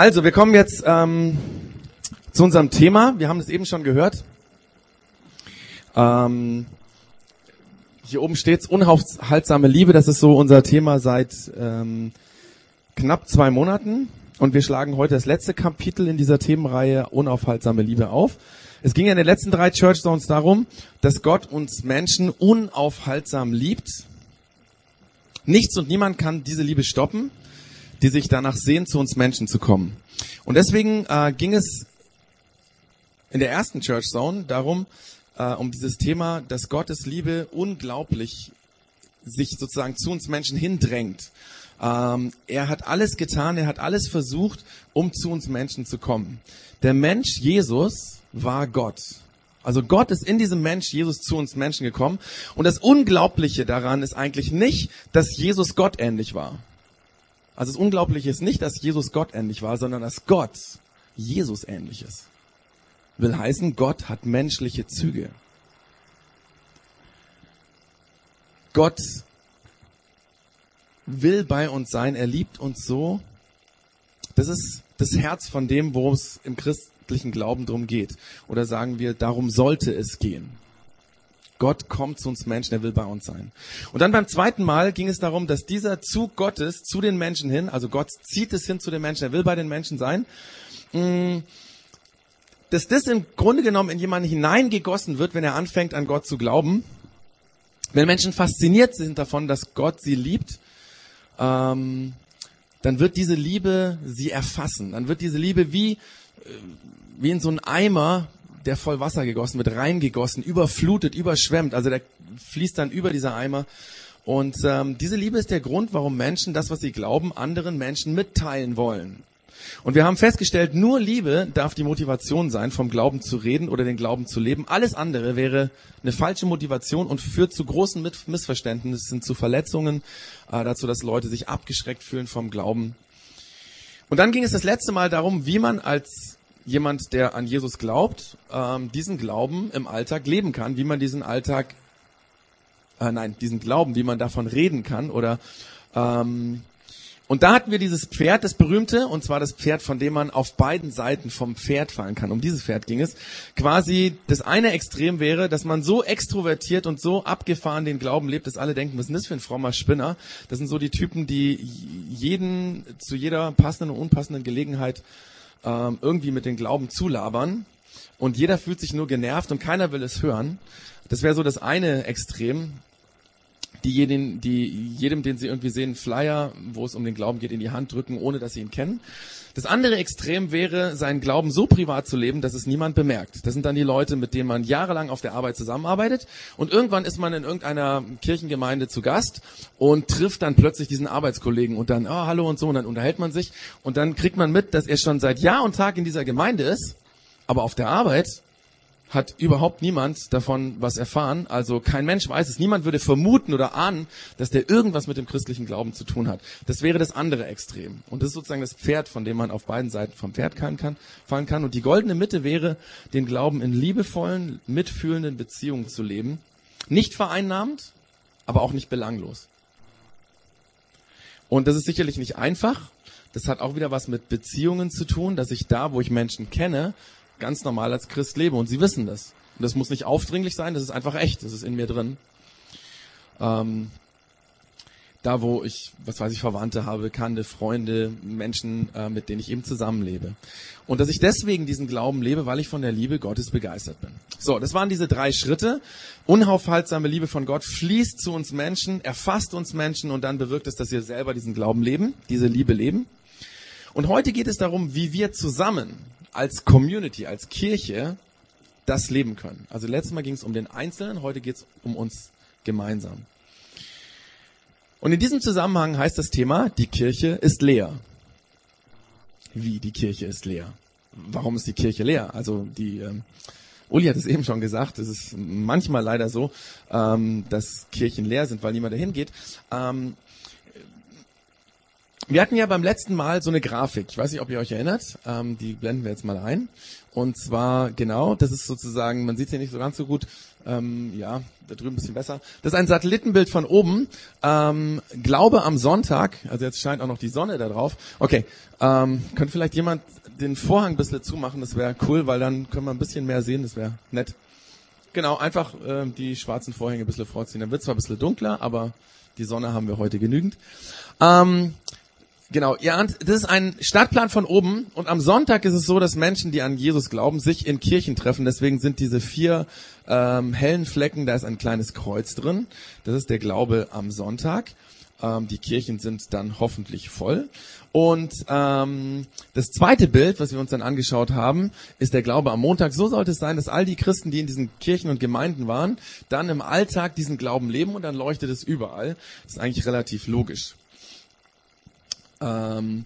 Also, wir kommen jetzt ähm, zu unserem Thema. Wir haben es eben schon gehört. Ähm, hier oben steht's unaufhaltsame Liebe. Das ist so unser Thema seit ähm, knapp zwei Monaten. Und wir schlagen heute das letzte Kapitel in dieser Themenreihe unaufhaltsame Liebe auf. Es ging in den letzten drei Church Zones darum, dass Gott uns Menschen unaufhaltsam liebt. Nichts und niemand kann diese Liebe stoppen die sich danach sehen, zu uns Menschen zu kommen. Und deswegen äh, ging es in der ersten Church Zone darum, äh, um dieses Thema, dass Gottes Liebe unglaublich sich sozusagen zu uns Menschen hindrängt. Ähm, er hat alles getan, er hat alles versucht, um zu uns Menschen zu kommen. Der Mensch Jesus war Gott. Also Gott ist in diesem Mensch Jesus zu uns Menschen gekommen. Und das Unglaubliche daran ist eigentlich nicht, dass Jesus Gott ähnlich war. Also das Unglaubliche ist nicht, dass Jesus Gott ähnlich war, sondern dass Gott Jesus ähnlich ist. Will heißen, Gott hat menschliche Züge. Gott will bei uns sein, er liebt uns so. Das ist das Herz von dem, worum es im christlichen Glauben drum geht. Oder sagen wir, darum sollte es gehen. Gott kommt zu uns Menschen, er will bei uns sein. Und dann beim zweiten Mal ging es darum, dass dieser Zug Gottes zu den Menschen hin, also Gott zieht es hin zu den Menschen, er will bei den Menschen sein, mm, dass das im Grunde genommen in jemanden hineingegossen wird, wenn er anfängt an Gott zu glauben. Wenn Menschen fasziniert sind davon, dass Gott sie liebt, ähm, dann wird diese Liebe sie erfassen. Dann wird diese Liebe wie, äh, wie in so einen Eimer der voll Wasser gegossen wird, reingegossen, überflutet, überschwemmt. Also der fließt dann über dieser Eimer. Und ähm, diese Liebe ist der Grund, warum Menschen das, was sie glauben, anderen Menschen mitteilen wollen. Und wir haben festgestellt, nur Liebe darf die Motivation sein, vom Glauben zu reden oder den Glauben zu leben. Alles andere wäre eine falsche Motivation und führt zu großen Missverständnissen, zu Verletzungen, äh, dazu, dass Leute sich abgeschreckt fühlen vom Glauben. Und dann ging es das letzte Mal darum, wie man als jemand, der an Jesus glaubt, ähm, diesen Glauben im Alltag leben kann, wie man diesen Alltag, äh, nein, diesen Glauben, wie man davon reden kann oder ähm, und da hatten wir dieses Pferd, das berühmte, und zwar das Pferd, von dem man auf beiden Seiten vom Pferd fallen kann. Um dieses Pferd ging es. Quasi das eine Extrem wäre, dass man so extrovertiert und so abgefahren den Glauben lebt, dass alle denken, was ist das für ein frommer Spinner? Das sind so die Typen, die jeden zu jeder passenden und unpassenden Gelegenheit ähm, irgendwie mit den Glauben zulabern und jeder fühlt sich nur genervt und keiner will es hören. Das wäre so das eine Extrem. Die, jeden, die jedem, den sie irgendwie sehen, Flyer, wo es um den Glauben geht, in die Hand drücken, ohne dass sie ihn kennen. Das andere Extrem wäre, seinen Glauben so privat zu leben, dass es niemand bemerkt. Das sind dann die Leute, mit denen man jahrelang auf der Arbeit zusammenarbeitet und irgendwann ist man in irgendeiner Kirchengemeinde zu Gast und trifft dann plötzlich diesen Arbeitskollegen und dann, oh, hallo und so, und dann unterhält man sich und dann kriegt man mit, dass er schon seit Jahr und Tag in dieser Gemeinde ist, aber auf der Arbeit hat überhaupt niemand davon was erfahren. Also kein Mensch weiß es. Niemand würde vermuten oder ahnen, dass der irgendwas mit dem christlichen Glauben zu tun hat. Das wäre das andere Extrem. Und das ist sozusagen das Pferd, von dem man auf beiden Seiten vom Pferd fallen kann. Fallen kann. Und die goldene Mitte wäre, den Glauben in liebevollen, mitfühlenden Beziehungen zu leben. Nicht vereinnahmt, aber auch nicht belanglos. Und das ist sicherlich nicht einfach. Das hat auch wieder was mit Beziehungen zu tun, dass ich da, wo ich Menschen kenne, ganz normal als Christ lebe und sie wissen das. Und das muss nicht aufdringlich sein, das ist einfach echt, das ist in mir drin. Ähm, da, wo ich, was weiß ich, Verwandte habe, Bekannte, Freunde, Menschen, äh, mit denen ich eben zusammenlebe. Und dass ich deswegen diesen Glauben lebe, weil ich von der Liebe Gottes begeistert bin. So, das waren diese drei Schritte. Unaufhaltsame Liebe von Gott fließt zu uns Menschen, erfasst uns Menschen und dann bewirkt es, dass wir selber diesen Glauben leben, diese Liebe leben. Und heute geht es darum, wie wir zusammen als Community, als Kirche das leben können. Also letztes Mal ging es um den Einzelnen, heute geht es um uns gemeinsam. Und in diesem Zusammenhang heißt das Thema, die Kirche ist leer. Wie die Kirche ist leer? Warum ist die Kirche leer? Also die ähm, Uli hat es eben schon gesagt, es ist manchmal leider so, ähm, dass Kirchen leer sind, weil niemand dahin geht. Ähm, wir hatten ja beim letzten Mal so eine Grafik. Ich weiß nicht, ob ihr euch erinnert. Ähm, die blenden wir jetzt mal ein. Und zwar genau, das ist sozusagen, man sieht hier nicht so ganz so gut, Ähm, ja, da drüben ein bisschen besser. Das ist ein Satellitenbild von oben. Ähm, Glaube am Sonntag. Also jetzt scheint auch noch die Sonne da drauf. Okay, ähm, könnte vielleicht jemand den Vorhang ein bisschen zumachen? Das wäre cool, weil dann können wir ein bisschen mehr sehen. Das wäre nett. Genau, einfach äh, die schwarzen Vorhänge ein bisschen vorziehen. Dann wird zwar ein bisschen dunkler, aber die Sonne haben wir heute genügend. Ähm, Genau, ja, das ist ein Stadtplan von oben und am Sonntag ist es so, dass Menschen, die an Jesus glauben, sich in Kirchen treffen. Deswegen sind diese vier ähm, hellen Flecken, da ist ein kleines Kreuz drin. Das ist der Glaube am Sonntag. Ähm, die Kirchen sind dann hoffentlich voll. Und ähm, das zweite Bild, was wir uns dann angeschaut haben, ist der Glaube am Montag. So sollte es sein, dass all die Christen, die in diesen Kirchen und Gemeinden waren, dann im Alltag diesen Glauben leben und dann leuchtet es überall. Das ist eigentlich relativ logisch. Ähm,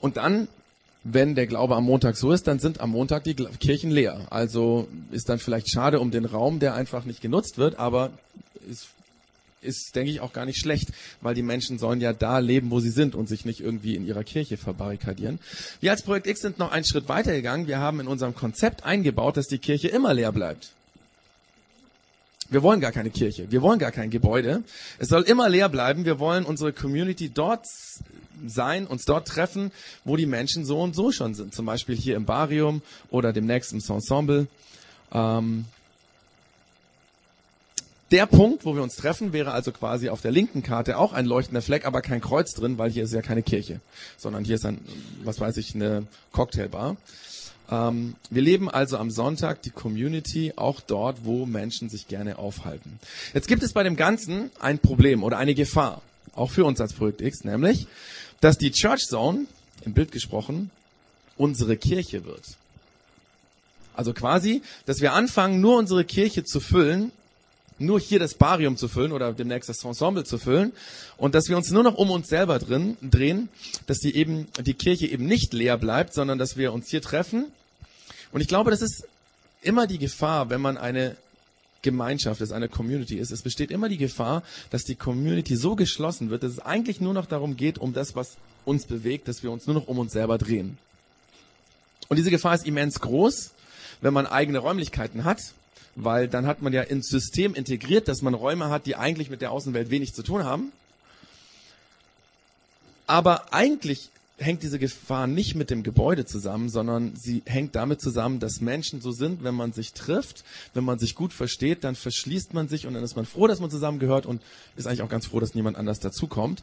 und dann, wenn der Glaube am Montag so ist, dann sind am Montag die Kirchen leer. Also ist dann vielleicht schade um den Raum, der einfach nicht genutzt wird, aber ist, ist, denke ich, auch gar nicht schlecht, weil die Menschen sollen ja da leben, wo sie sind und sich nicht irgendwie in ihrer Kirche verbarrikadieren. Wir als Projekt X sind noch einen Schritt weitergegangen. Wir haben in unserem Konzept eingebaut, dass die Kirche immer leer bleibt. Wir wollen gar keine Kirche. Wir wollen gar kein Gebäude. Es soll immer leer bleiben. Wir wollen unsere Community dort sein, uns dort treffen, wo die Menschen so und so schon sind. Zum Beispiel hier im Barium oder demnächst im Ensemble. Ähm der Punkt, wo wir uns treffen, wäre also quasi auf der linken Karte auch ein leuchtender Fleck, aber kein Kreuz drin, weil hier ist ja keine Kirche, sondern hier ist ein, was weiß ich, eine Cocktailbar. Ähm, wir leben also am Sonntag die Community auch dort, wo Menschen sich gerne aufhalten. Jetzt gibt es bei dem Ganzen ein Problem oder eine Gefahr, auch für uns als Projekt X, nämlich, dass die Church Zone, im Bild gesprochen, unsere Kirche wird. Also quasi, dass wir anfangen, nur unsere Kirche zu füllen, nur hier das Barium zu füllen oder demnächst das Ensemble zu füllen und dass wir uns nur noch um uns selber drin drehen, dass die eben die Kirche eben nicht leer bleibt, sondern dass wir uns hier treffen und ich glaube, das ist immer die Gefahr, wenn man eine Gemeinschaft ist, eine Community ist. Es besteht immer die Gefahr, dass die Community so geschlossen wird, dass es eigentlich nur noch darum geht, um das, was uns bewegt, dass wir uns nur noch um uns selber drehen. Und diese Gefahr ist immens groß, wenn man eigene Räumlichkeiten hat, weil dann hat man ja ins System integriert, dass man Räume hat, die eigentlich mit der Außenwelt wenig zu tun haben. Aber eigentlich hängt diese Gefahr nicht mit dem Gebäude zusammen, sondern sie hängt damit zusammen, dass Menschen so sind, wenn man sich trifft, wenn man sich gut versteht, dann verschließt man sich und dann ist man froh, dass man zusammengehört und ist eigentlich auch ganz froh, dass niemand anders dazukommt.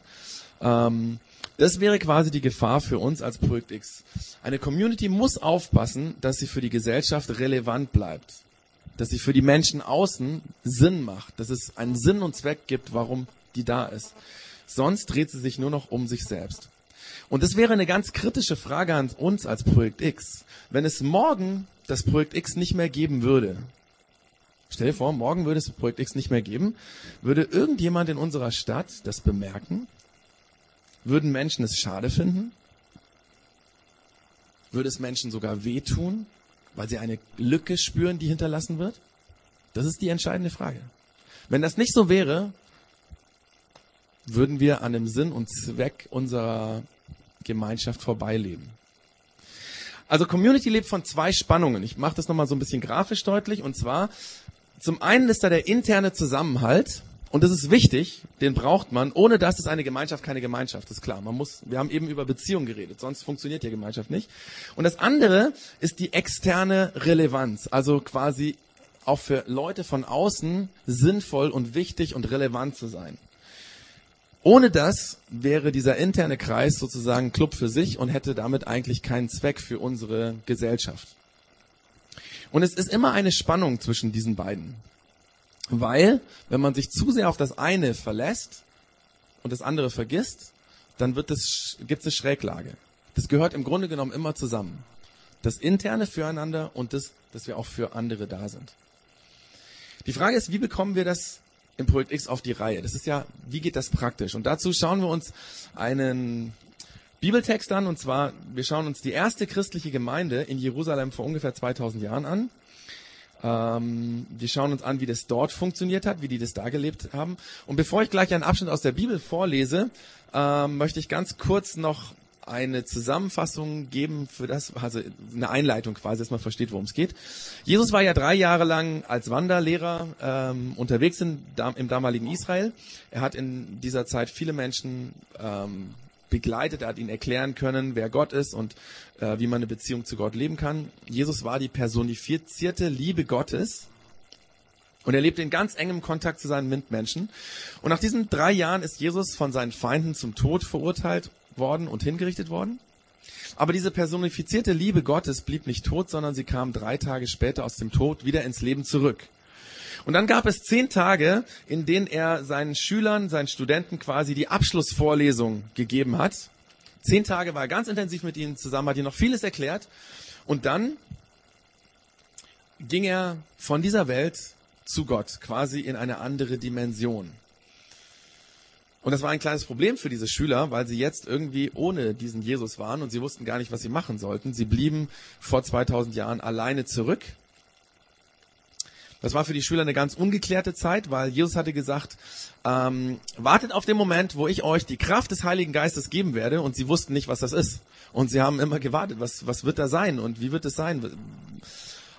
Ähm, das wäre quasi die Gefahr für uns als Projekt X. Eine Community muss aufpassen, dass sie für die Gesellschaft relevant bleibt, dass sie für die Menschen außen Sinn macht, dass es einen Sinn und Zweck gibt, warum die da ist. Sonst dreht sie sich nur noch um sich selbst. Und das wäre eine ganz kritische Frage an uns als Projekt X. Wenn es morgen das Projekt X nicht mehr geben würde, stell dir vor, morgen würde es Projekt X nicht mehr geben, würde irgendjemand in unserer Stadt das bemerken? Würden Menschen es schade finden? Würde es Menschen sogar wehtun, weil sie eine Lücke spüren, die hinterlassen wird? Das ist die entscheidende Frage. Wenn das nicht so wäre, würden wir an dem Sinn und Zweck unserer Gemeinschaft vorbeileben. Also Community lebt von zwei Spannungen. Ich mache das nochmal so ein bisschen grafisch deutlich. Und zwar, zum einen ist da der interne Zusammenhalt. Und das ist wichtig, den braucht man. Ohne das ist eine Gemeinschaft keine Gemeinschaft, ist klar. Man muss, wir haben eben über Beziehungen geredet, sonst funktioniert die Gemeinschaft nicht. Und das andere ist die externe Relevanz. Also quasi auch für Leute von außen sinnvoll und wichtig und relevant zu sein. Ohne das wäre dieser interne Kreis sozusagen Club für sich und hätte damit eigentlich keinen Zweck für unsere Gesellschaft. Und es ist immer eine Spannung zwischen diesen beiden. Weil, wenn man sich zu sehr auf das eine verlässt und das andere vergisst, dann wird es, gibt es eine Schräglage. Das gehört im Grunde genommen immer zusammen. Das interne füreinander und das, dass wir auch für andere da sind. Die Frage ist, wie bekommen wir das im Projekt X auf die Reihe. Das ist ja, wie geht das praktisch? Und dazu schauen wir uns einen Bibeltext an, und zwar, wir schauen uns die erste christliche Gemeinde in Jerusalem vor ungefähr 2000 Jahren an. Ähm, wir schauen uns an, wie das dort funktioniert hat, wie die das da gelebt haben. Und bevor ich gleich einen Abschnitt aus der Bibel vorlese, ähm, möchte ich ganz kurz noch eine Zusammenfassung geben für das, also eine Einleitung quasi, dass man versteht, worum es geht. Jesus war ja drei Jahre lang als Wanderlehrer ähm, unterwegs in, im damaligen Israel. Er hat in dieser Zeit viele Menschen ähm, begleitet, er hat ihnen erklären können, wer Gott ist und äh, wie man eine Beziehung zu Gott leben kann. Jesus war die personifizierte Liebe Gottes. Und er lebte in ganz engem Kontakt zu seinen Mitmenschen. Und nach diesen drei Jahren ist Jesus von seinen Feinden zum Tod verurteilt worden und hingerichtet worden. Aber diese personifizierte Liebe Gottes blieb nicht tot, sondern sie kam drei Tage später aus dem Tod wieder ins Leben zurück. Und dann gab es zehn Tage, in denen er seinen Schülern, seinen Studenten quasi die Abschlussvorlesung gegeben hat. Zehn Tage war er ganz intensiv mit ihnen zusammen, hat ihnen noch vieles erklärt. Und dann ging er von dieser Welt zu Gott, quasi in eine andere Dimension. Und das war ein kleines Problem für diese Schüler, weil sie jetzt irgendwie ohne diesen Jesus waren und sie wussten gar nicht, was sie machen sollten. Sie blieben vor 2000 Jahren alleine zurück. Das war für die Schüler eine ganz ungeklärte Zeit, weil Jesus hatte gesagt, ähm, wartet auf den Moment, wo ich euch die Kraft des Heiligen Geistes geben werde und sie wussten nicht, was das ist. Und sie haben immer gewartet, was, was wird da sein und wie wird es sein?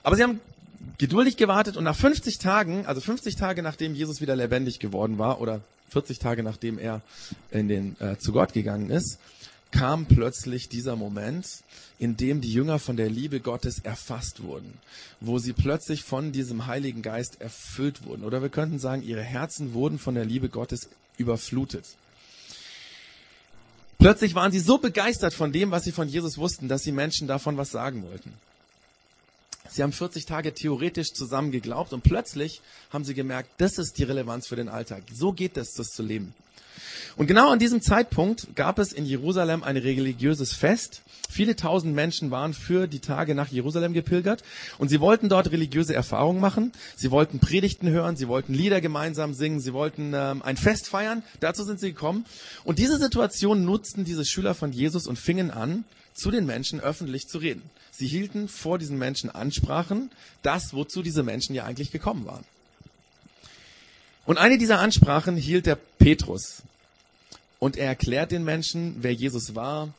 Aber sie haben geduldig gewartet und nach 50 Tagen, also 50 Tage nachdem Jesus wieder lebendig geworden war oder 40 Tage nachdem er in den, äh, zu Gott gegangen ist, kam plötzlich dieser Moment, in dem die Jünger von der Liebe Gottes erfasst wurden, wo sie plötzlich von diesem Heiligen Geist erfüllt wurden. Oder wir könnten sagen, ihre Herzen wurden von der Liebe Gottes überflutet. Plötzlich waren sie so begeistert von dem, was sie von Jesus wussten, dass sie Menschen davon was sagen wollten. Sie haben 40 Tage theoretisch zusammen geglaubt und plötzlich haben sie gemerkt, das ist die Relevanz für den Alltag. So geht es, das zu leben. Und genau an diesem Zeitpunkt gab es in Jerusalem ein religiöses Fest. Viele tausend Menschen waren für die Tage nach Jerusalem gepilgert und sie wollten dort religiöse Erfahrungen machen. Sie wollten Predigten hören, sie wollten Lieder gemeinsam singen, sie wollten ähm, ein Fest feiern. Dazu sind sie gekommen. Und diese Situation nutzten diese Schüler von Jesus und fingen an, zu den Menschen öffentlich zu reden. Sie hielten vor diesen Menschen Ansprachen, das, wozu diese Menschen ja eigentlich gekommen waren. Und eine dieser Ansprachen hielt der Petrus. Und er erklärt den Menschen, wer Jesus war,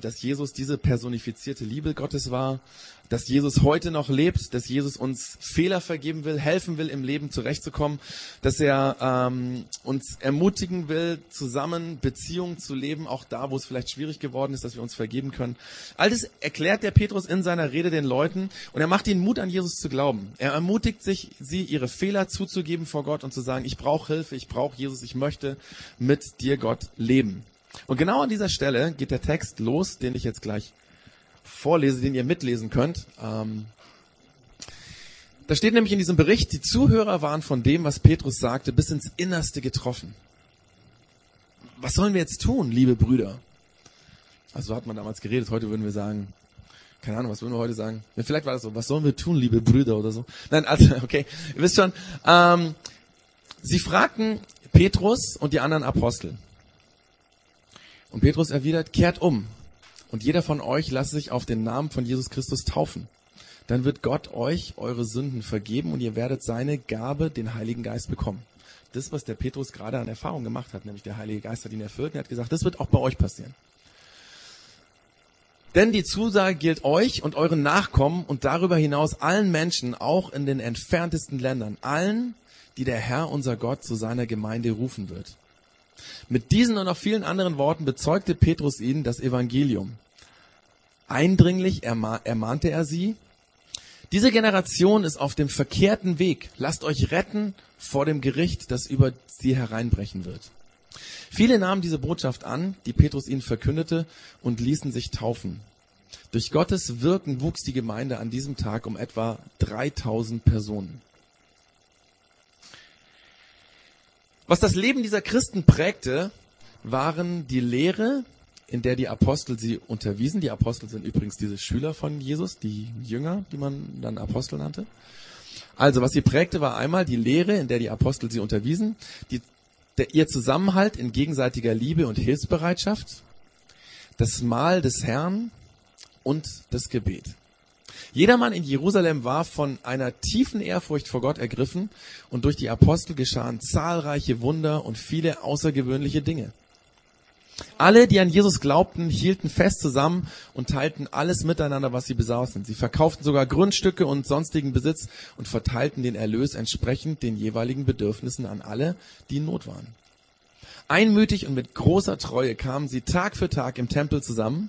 dass Jesus diese personifizierte Liebe Gottes war, dass Jesus heute noch lebt, dass Jesus uns Fehler vergeben will, helfen will, im Leben zurechtzukommen, dass er ähm, uns ermutigen will, zusammen Beziehungen zu leben, auch da, wo es vielleicht schwierig geworden ist, dass wir uns vergeben können. All das erklärt der Petrus in seiner Rede den Leuten und er macht ihnen Mut, an Jesus zu glauben. Er ermutigt sich, sie ihre Fehler zuzugeben vor Gott und zu sagen, ich brauche Hilfe, ich brauche Jesus, ich möchte mit dir, Gott, leben. Und genau an dieser Stelle geht der Text los, den ich jetzt gleich vorlese, den ihr mitlesen könnt. Ähm, da steht nämlich in diesem Bericht, die Zuhörer waren von dem, was Petrus sagte, bis ins Innerste getroffen. Was sollen wir jetzt tun, liebe Brüder? Also so hat man damals geredet, heute würden wir sagen, keine Ahnung, was würden wir heute sagen? Vielleicht war das so, was sollen wir tun, liebe Brüder oder so? Nein, also, okay, ihr wisst schon, ähm, sie fragten Petrus und die anderen Apostel. Und Petrus erwidert, kehrt um und jeder von euch lasse sich auf den Namen von Jesus Christus taufen. Dann wird Gott euch eure Sünden vergeben und ihr werdet seine Gabe, den Heiligen Geist, bekommen. Das, was der Petrus gerade an Erfahrung gemacht hat, nämlich der Heilige Geist hat ihn erfüllt und er hat gesagt, das wird auch bei euch passieren. Denn die Zusage gilt euch und euren Nachkommen und darüber hinaus allen Menschen, auch in den entferntesten Ländern, allen, die der Herr unser Gott zu seiner Gemeinde rufen wird. Mit diesen und noch vielen anderen Worten bezeugte Petrus ihnen das Evangelium. Eindringlich ermahnte er sie, diese Generation ist auf dem verkehrten Weg. Lasst euch retten vor dem Gericht, das über sie hereinbrechen wird. Viele nahmen diese Botschaft an, die Petrus ihnen verkündete, und ließen sich taufen. Durch Gottes Wirken wuchs die Gemeinde an diesem Tag um etwa 3000 Personen. Was das Leben dieser Christen prägte, waren die Lehre, in der die Apostel sie unterwiesen. Die Apostel sind übrigens diese Schüler von Jesus, die Jünger, die man dann Apostel nannte. Also, was sie prägte, war einmal die Lehre, in der die Apostel sie unterwiesen, die, der, ihr Zusammenhalt in gegenseitiger Liebe und Hilfsbereitschaft, das Mahl des Herrn und das Gebet. Jedermann in Jerusalem war von einer tiefen Ehrfurcht vor Gott ergriffen und durch die Apostel geschahen zahlreiche Wunder und viele außergewöhnliche Dinge. Alle, die an Jesus glaubten, hielten fest zusammen und teilten alles miteinander, was sie besaßen. Sie verkauften sogar Grundstücke und sonstigen Besitz und verteilten den Erlös entsprechend den jeweiligen Bedürfnissen an alle, die in Not waren. Einmütig und mit großer Treue kamen sie Tag für Tag im Tempel zusammen.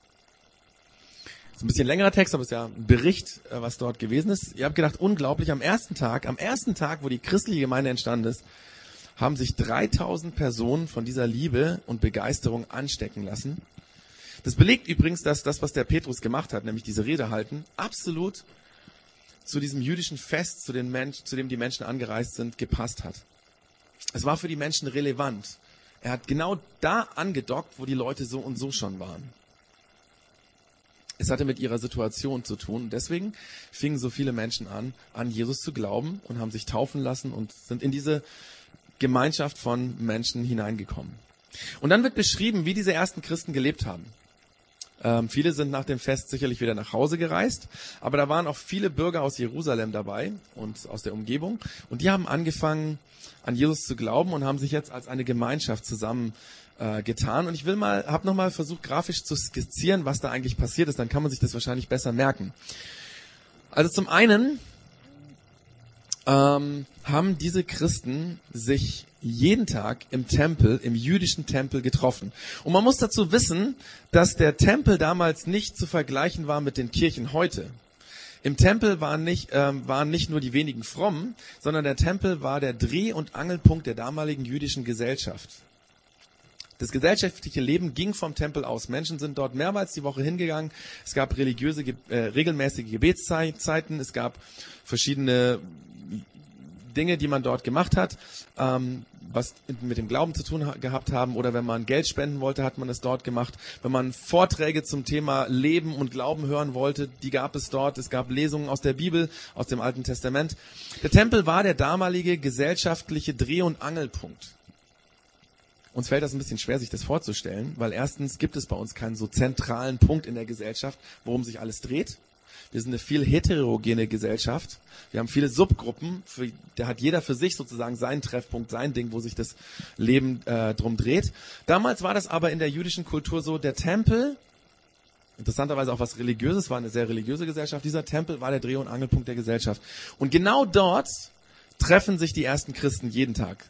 Ein bisschen längerer Text, aber es ist ja ein Bericht, äh, was dort gewesen ist. Ihr habt gedacht, unglaublich, am ersten Tag, am ersten Tag, wo die christliche Gemeinde entstanden ist, haben sich 3000 Personen von dieser Liebe und Begeisterung anstecken lassen. Das belegt übrigens, dass das, was der Petrus gemacht hat, nämlich diese Rede halten, absolut zu diesem jüdischen Fest, zu, den Mensch, zu dem die Menschen angereist sind, gepasst hat. Es war für die Menschen relevant. Er hat genau da angedockt, wo die Leute so und so schon waren. Es hatte mit ihrer Situation zu tun. Deswegen fingen so viele Menschen an, an Jesus zu glauben und haben sich taufen lassen und sind in diese Gemeinschaft von Menschen hineingekommen. Und dann wird beschrieben, wie diese ersten Christen gelebt haben. Ähm, viele sind nach dem Fest sicherlich wieder nach Hause gereist, aber da waren auch viele Bürger aus Jerusalem dabei und aus der Umgebung und die haben angefangen, an Jesus zu glauben und haben sich jetzt als eine Gemeinschaft zusammen äh, getan. Und ich will mal, habe noch mal versucht, grafisch zu skizzieren, was da eigentlich passiert ist. Dann kann man sich das wahrscheinlich besser merken. Also zum einen ähm, haben diese Christen sich jeden Tag im Tempel, im jüdischen Tempel getroffen. Und man muss dazu wissen, dass der Tempel damals nicht zu vergleichen war mit den Kirchen heute. Im Tempel waren nicht, ähm, waren nicht nur die wenigen Frommen, sondern der Tempel war der Dreh- und Angelpunkt der damaligen jüdischen Gesellschaft. Das gesellschaftliche Leben ging vom Tempel aus. Menschen sind dort mehrmals die Woche hingegangen. Es gab religiöse, äh, regelmäßige Gebetszeiten. Es gab verschiedene Dinge, die man dort gemacht hat, ähm, was mit dem Glauben zu tun ha gehabt haben. Oder wenn man Geld spenden wollte, hat man es dort gemacht. Wenn man Vorträge zum Thema Leben und Glauben hören wollte, die gab es dort. Es gab Lesungen aus der Bibel, aus dem Alten Testament. Der Tempel war der damalige gesellschaftliche Dreh- und Angelpunkt. Uns fällt das ein bisschen schwer, sich das vorzustellen, weil erstens gibt es bei uns keinen so zentralen Punkt in der Gesellschaft, worum sich alles dreht. Wir sind eine viel heterogene Gesellschaft. Wir haben viele Subgruppen. Für, da hat jeder für sich sozusagen seinen Treffpunkt, sein Ding, wo sich das Leben äh, drum dreht. Damals war das aber in der jüdischen Kultur so, der Tempel, interessanterweise auch was Religiöses, war eine sehr religiöse Gesellschaft. Dieser Tempel war der Dreh- und Angelpunkt der Gesellschaft. Und genau dort treffen sich die ersten Christen jeden Tag.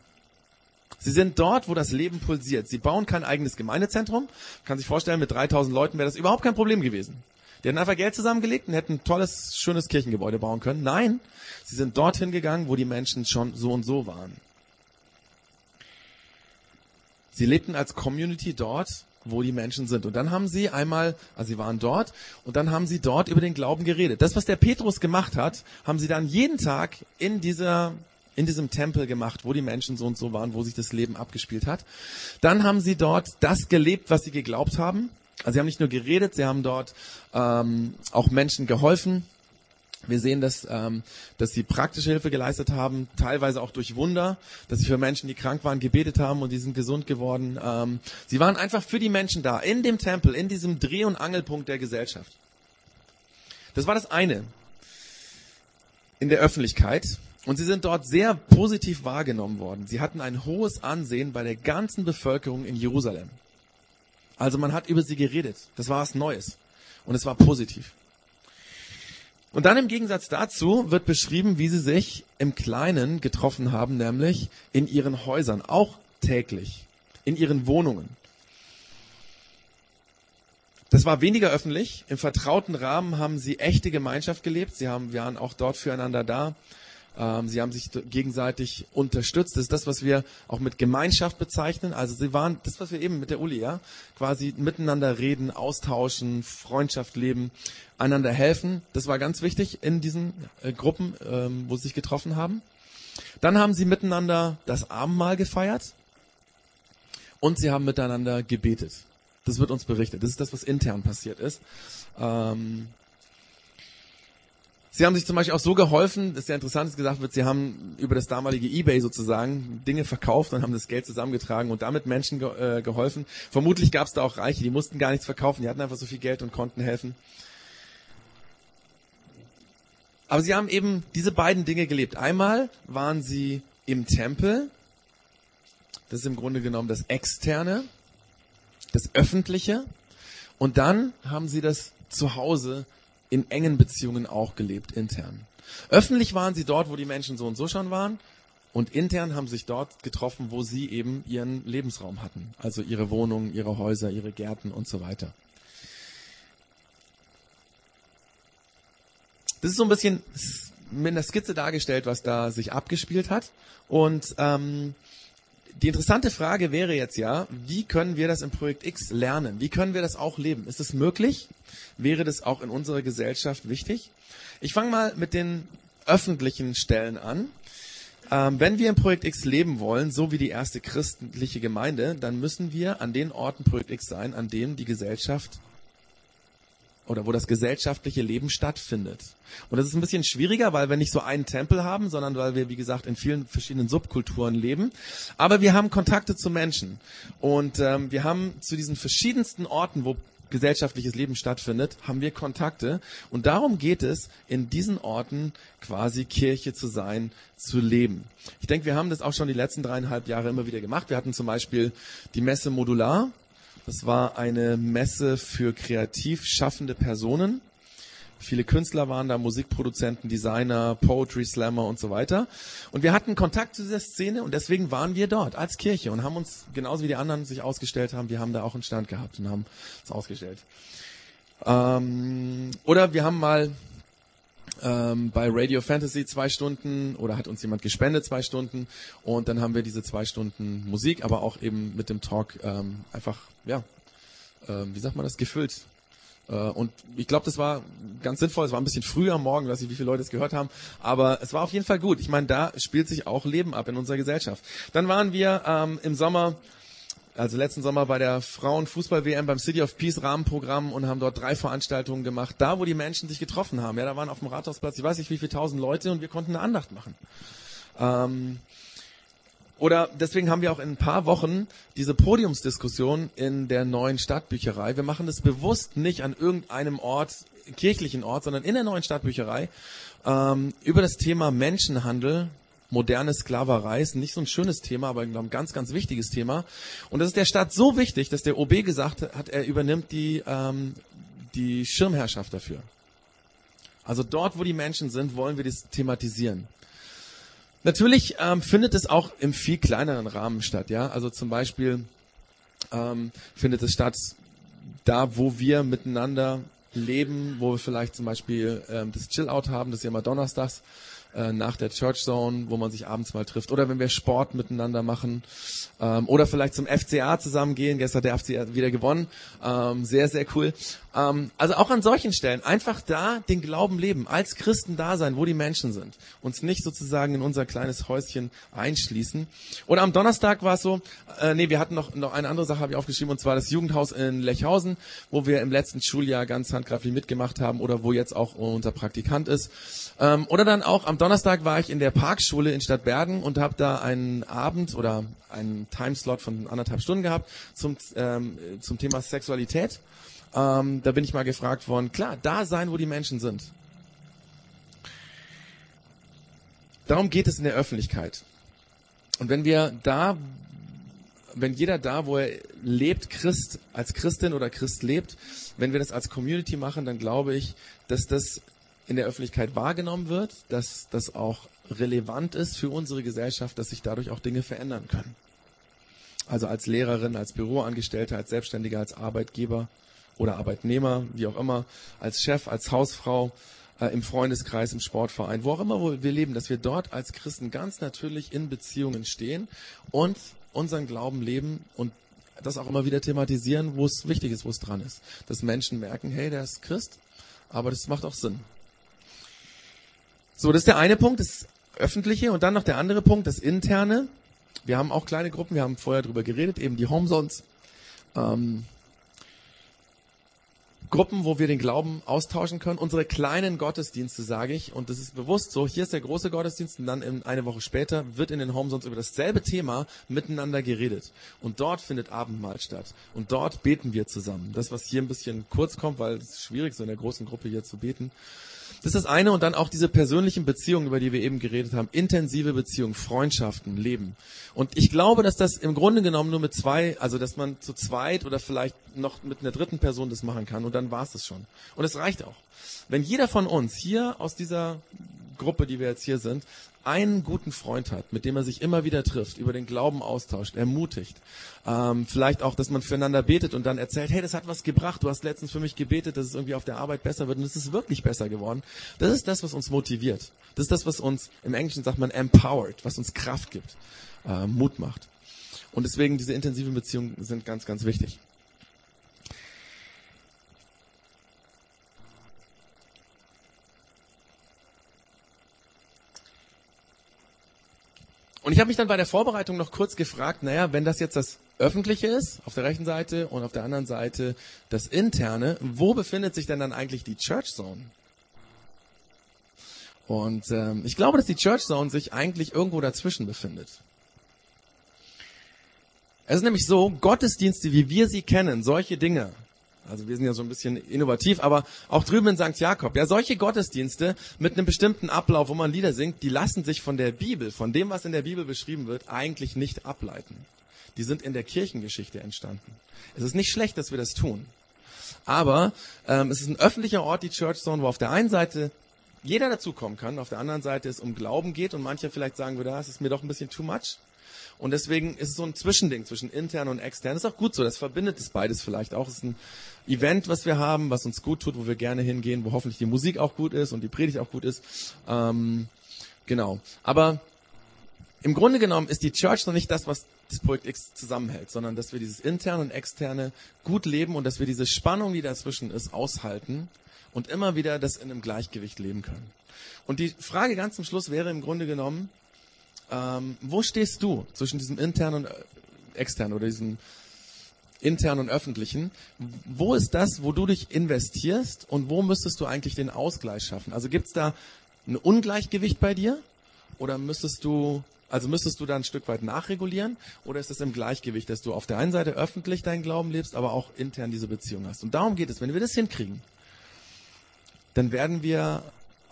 Sie sind dort, wo das Leben pulsiert. Sie bauen kein eigenes Gemeindezentrum. Man kann sich vorstellen, mit 3000 Leuten wäre das überhaupt kein Problem gewesen. Die hätten einfach Geld zusammengelegt und hätten ein tolles, schönes Kirchengebäude bauen können. Nein, sie sind dorthin gegangen, wo die Menschen schon so und so waren. Sie lebten als Community dort, wo die Menschen sind. Und dann haben sie einmal, also sie waren dort, und dann haben sie dort über den Glauben geredet. Das, was der Petrus gemacht hat, haben sie dann jeden Tag in dieser in diesem Tempel gemacht, wo die Menschen so und so waren, wo sich das Leben abgespielt hat. Dann haben sie dort das gelebt, was sie geglaubt haben. Also sie haben nicht nur geredet, sie haben dort ähm, auch Menschen geholfen. Wir sehen, dass, ähm, dass sie praktische Hilfe geleistet haben, teilweise auch durch Wunder, dass sie für Menschen, die krank waren, gebetet haben und die sind gesund geworden. Ähm, sie waren einfach für die Menschen da, in dem Tempel, in diesem Dreh- und Angelpunkt der Gesellschaft. Das war das eine in der Öffentlichkeit. Und sie sind dort sehr positiv wahrgenommen worden. Sie hatten ein hohes Ansehen bei der ganzen Bevölkerung in Jerusalem. Also man hat über sie geredet. Das war was Neues. Und es war positiv. Und dann im Gegensatz dazu wird beschrieben, wie sie sich im Kleinen getroffen haben, nämlich in ihren Häusern, auch täglich, in ihren Wohnungen. Das war weniger öffentlich. Im vertrauten Rahmen haben sie echte Gemeinschaft gelebt. Sie haben, waren auch dort füreinander da. Ähm, sie haben sich gegenseitig unterstützt. Das ist das, was wir auch mit Gemeinschaft bezeichnen. Also sie waren, das, was wir eben mit der Uli, ja, quasi miteinander reden, austauschen, Freundschaft leben, einander helfen. Das war ganz wichtig in diesen äh, Gruppen, ähm, wo sie sich getroffen haben. Dann haben sie miteinander das Abendmahl gefeiert und sie haben miteinander gebetet. Das wird uns berichtet. Das ist das, was intern passiert ist. Ähm, Sie haben sich zum Beispiel auch so geholfen, dass ja interessant ist gesagt wird, sie haben über das damalige Ebay sozusagen Dinge verkauft und haben das Geld zusammengetragen und damit Menschen ge äh, geholfen. Vermutlich gab es da auch Reiche, die mussten gar nichts verkaufen, die hatten einfach so viel Geld und konnten helfen. Aber sie haben eben diese beiden Dinge gelebt. Einmal waren sie im Tempel, das ist im Grunde genommen das Externe, das Öffentliche, und dann haben sie das zu Hause in engen Beziehungen auch gelebt, intern. Öffentlich waren sie dort, wo die Menschen so und so schon waren. Und intern haben sich dort getroffen, wo sie eben ihren Lebensraum hatten. Also ihre Wohnungen, ihre Häuser, ihre Gärten und so weiter. Das ist so ein bisschen mit einer Skizze dargestellt, was da sich abgespielt hat. Und ähm, die interessante Frage wäre jetzt ja, wie können wir das im Projekt X lernen? Wie können wir das auch leben? Ist es möglich? Wäre das auch in unserer Gesellschaft wichtig? Ich fange mal mit den öffentlichen Stellen an. Ähm, wenn wir im Projekt X leben wollen, so wie die erste christliche Gemeinde, dann müssen wir an den Orten Projekt X sein, an denen die Gesellschaft oder wo das gesellschaftliche Leben stattfindet. Und das ist ein bisschen schwieriger, weil wir nicht so einen Tempel haben, sondern weil wir, wie gesagt, in vielen verschiedenen Subkulturen leben. Aber wir haben Kontakte zu Menschen. Und ähm, wir haben zu diesen verschiedensten Orten, wo gesellschaftliches Leben stattfindet, haben wir Kontakte. Und darum geht es, in diesen Orten quasi Kirche zu sein, zu leben. Ich denke, wir haben das auch schon die letzten dreieinhalb Jahre immer wieder gemacht. Wir hatten zum Beispiel die Messe Modular. Das war eine Messe für kreativ schaffende Personen. Viele Künstler waren da, Musikproduzenten, Designer, Poetry Slammer und so weiter. Und wir hatten Kontakt zu dieser Szene und deswegen waren wir dort als Kirche und haben uns, genauso wie die anderen sich ausgestellt haben, wir haben da auch einen Stand gehabt und haben es ausgestellt. Ähm, oder wir haben mal ähm, bei Radio Fantasy zwei Stunden oder hat uns jemand gespendet zwei Stunden und dann haben wir diese zwei Stunden Musik, aber auch eben mit dem Talk ähm, einfach, ja, ähm, wie sagt man das, gefüllt. Äh, und ich glaube, das war ganz sinnvoll. Es war ein bisschen früher am Morgen, weiß nicht, wie viele Leute es gehört haben, aber es war auf jeden Fall gut. Ich meine, da spielt sich auch Leben ab in unserer Gesellschaft. Dann waren wir ähm, im Sommer also letzten Sommer bei der Frauenfußball-WM beim City of Peace Rahmenprogramm und haben dort drei Veranstaltungen gemacht, da wo die Menschen sich getroffen haben. Ja, da waren auf dem Rathausplatz, ich weiß nicht wie viele tausend Leute und wir konnten eine Andacht machen. Ähm, oder deswegen haben wir auch in ein paar Wochen diese Podiumsdiskussion in der neuen Stadtbücherei. Wir machen das bewusst nicht an irgendeinem Ort, kirchlichen Ort, sondern in der neuen Stadtbücherei ähm, über das Thema Menschenhandel moderne Sklaverei ist nicht so ein schönes Thema, aber ein ganz, ganz wichtiges Thema. Und das ist der Stadt so wichtig, dass der OB gesagt hat, er übernimmt die, ähm, die Schirmherrschaft dafür. Also dort, wo die Menschen sind, wollen wir das thematisieren. Natürlich ähm, findet es auch im viel kleineren Rahmen statt, ja. Also zum Beispiel ähm, findet es statt da, wo wir miteinander leben, wo wir vielleicht zum Beispiel ähm, das Chill-Out haben, das ist ja immer donnerstags äh, nach der Church Zone, wo man sich abends mal trifft. Oder wenn wir Sport miteinander machen. Ähm, oder vielleicht zum FCA zusammen gehen. Gestern hat der FCA wieder gewonnen. Ähm, sehr, sehr cool. Ähm, also auch an solchen Stellen einfach da den Glauben leben, als Christen da sein, wo die Menschen sind. Uns nicht sozusagen in unser kleines Häuschen einschließen. Oder am Donnerstag war es so, äh, nee, wir hatten noch, noch eine andere Sache, habe ich aufgeschrieben, und zwar das Jugendhaus in Lechhausen, wo wir im letzten Schuljahr ganz handgreiflich mitgemacht haben oder wo jetzt auch unser Praktikant ist. Ähm, oder dann auch am Donnerstag war ich in der Parkschule in Stadtbergen und habe da einen Abend oder einen Timeslot von anderthalb Stunden gehabt zum, ähm, zum Thema Sexualität. Ähm, da bin ich mal gefragt worden, klar, da sein, wo die Menschen sind. Darum geht es in der Öffentlichkeit. Und wenn wir da, wenn jeder da, wo er lebt, Christ, als Christin oder Christ lebt, wenn wir das als Community machen, dann glaube ich, dass das in der Öffentlichkeit wahrgenommen wird, dass das auch relevant ist für unsere Gesellschaft, dass sich dadurch auch Dinge verändern können. Also als Lehrerin, als Büroangestellte, als Selbstständiger, als Arbeitgeber oder Arbeitnehmer, wie auch immer, als Chef, als Hausfrau, äh, im Freundeskreis, im Sportverein, wo auch immer wir leben, dass wir dort als Christen ganz natürlich in Beziehungen stehen und unseren Glauben leben und das auch immer wieder thematisieren, wo es wichtig ist, wo es dran ist. Dass Menschen merken, hey, der ist Christ, aber das macht auch Sinn. So, das ist der eine Punkt, das Öffentliche und dann noch der andere Punkt, das Interne. Wir haben auch kleine Gruppen, wir haben vorher drüber geredet, eben die Homezones. Ähm, Gruppen, wo wir den Glauben austauschen können. Unsere kleinen Gottesdienste, sage ich, und das ist bewusst so. Hier ist der große Gottesdienst und dann in, eine Woche später wird in den Homezones über dasselbe Thema miteinander geredet. Und dort findet Abendmahl statt. Und dort beten wir zusammen. Das, was hier ein bisschen kurz kommt, weil es ist schwierig, so in der großen Gruppe hier zu beten. Das ist das eine und dann auch diese persönlichen Beziehungen, über die wir eben geredet haben. Intensive Beziehungen, Freundschaften, Leben. Und ich glaube, dass das im Grunde genommen nur mit zwei, also dass man zu zweit oder vielleicht noch mit einer dritten Person das machen kann und dann war es das schon. Und es reicht auch. Wenn jeder von uns hier aus dieser Gruppe, die wir jetzt hier sind, einen guten Freund hat, mit dem er sich immer wieder trifft, über den Glauben austauscht, ermutigt, ähm, vielleicht auch, dass man füreinander betet und dann erzählt, hey, das hat was gebracht, du hast letztens für mich gebetet, dass es irgendwie auf der Arbeit besser wird und es ist wirklich besser geworden. Das ist das, was uns motiviert. Das ist das, was uns, im Englischen sagt man empowered, was uns Kraft gibt, äh, Mut macht. Und deswegen diese intensiven Beziehungen sind ganz, ganz wichtig. Und ich habe mich dann bei der Vorbereitung noch kurz gefragt, naja, wenn das jetzt das Öffentliche ist, auf der rechten Seite und auf der anderen Seite das Interne, wo befindet sich denn dann eigentlich die Church Zone? Und ähm, ich glaube, dass die Church Zone sich eigentlich irgendwo dazwischen befindet. Es ist nämlich so, Gottesdienste, wie wir sie kennen, solche Dinge, also wir sind ja so ein bisschen innovativ, aber auch drüben in St. Jakob, ja, solche Gottesdienste mit einem bestimmten Ablauf, wo man Lieder singt, die lassen sich von der Bibel, von dem, was in der Bibel beschrieben wird, eigentlich nicht ableiten. Die sind in der Kirchengeschichte entstanden. Es ist nicht schlecht, dass wir das tun. Aber ähm, es ist ein öffentlicher Ort, die Church Zone, wo auf der einen Seite jeder dazukommen kann, auf der anderen Seite es um Glauben geht und manche vielleicht sagen würde, das ist mir doch ein bisschen too much. Und deswegen ist es so ein Zwischending zwischen intern und extern. Ist auch gut so, das verbindet es beides vielleicht auch. Es ist ein Event, was wir haben, was uns gut tut, wo wir gerne hingehen, wo hoffentlich die Musik auch gut ist und die Predigt auch gut ist. Ähm, genau. Aber im Grunde genommen ist die Church noch nicht das, was das Projekt X zusammenhält, sondern dass wir dieses interne und externe gut leben und dass wir diese Spannung, die dazwischen ist, aushalten und immer wieder das in einem Gleichgewicht leben können. Und die Frage ganz zum Schluss wäre im Grunde genommen, ähm, wo stehst du zwischen diesem internen und äh, externen oder diesem internen und öffentlichen? Wo ist das, wo du dich investierst und wo müsstest du eigentlich den Ausgleich schaffen? Also gibt es da ein Ungleichgewicht bei dir oder müsstest du also müsstest du da ein Stück weit nachregulieren oder ist es im Gleichgewicht, dass du auf der einen Seite öffentlich deinen Glauben lebst, aber auch intern diese Beziehung hast? Und darum geht es. Wenn wir das hinkriegen, dann werden wir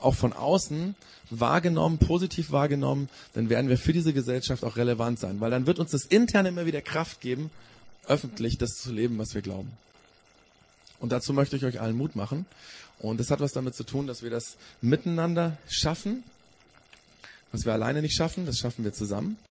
auch von außen wahrgenommen, positiv wahrgenommen, dann werden wir für diese Gesellschaft auch relevant sein, weil dann wird uns das interne immer wieder Kraft geben, öffentlich das zu leben, was wir glauben. Und dazu möchte ich euch allen Mut machen. Und das hat was damit zu tun, dass wir das miteinander schaffen, was wir alleine nicht schaffen, das schaffen wir zusammen.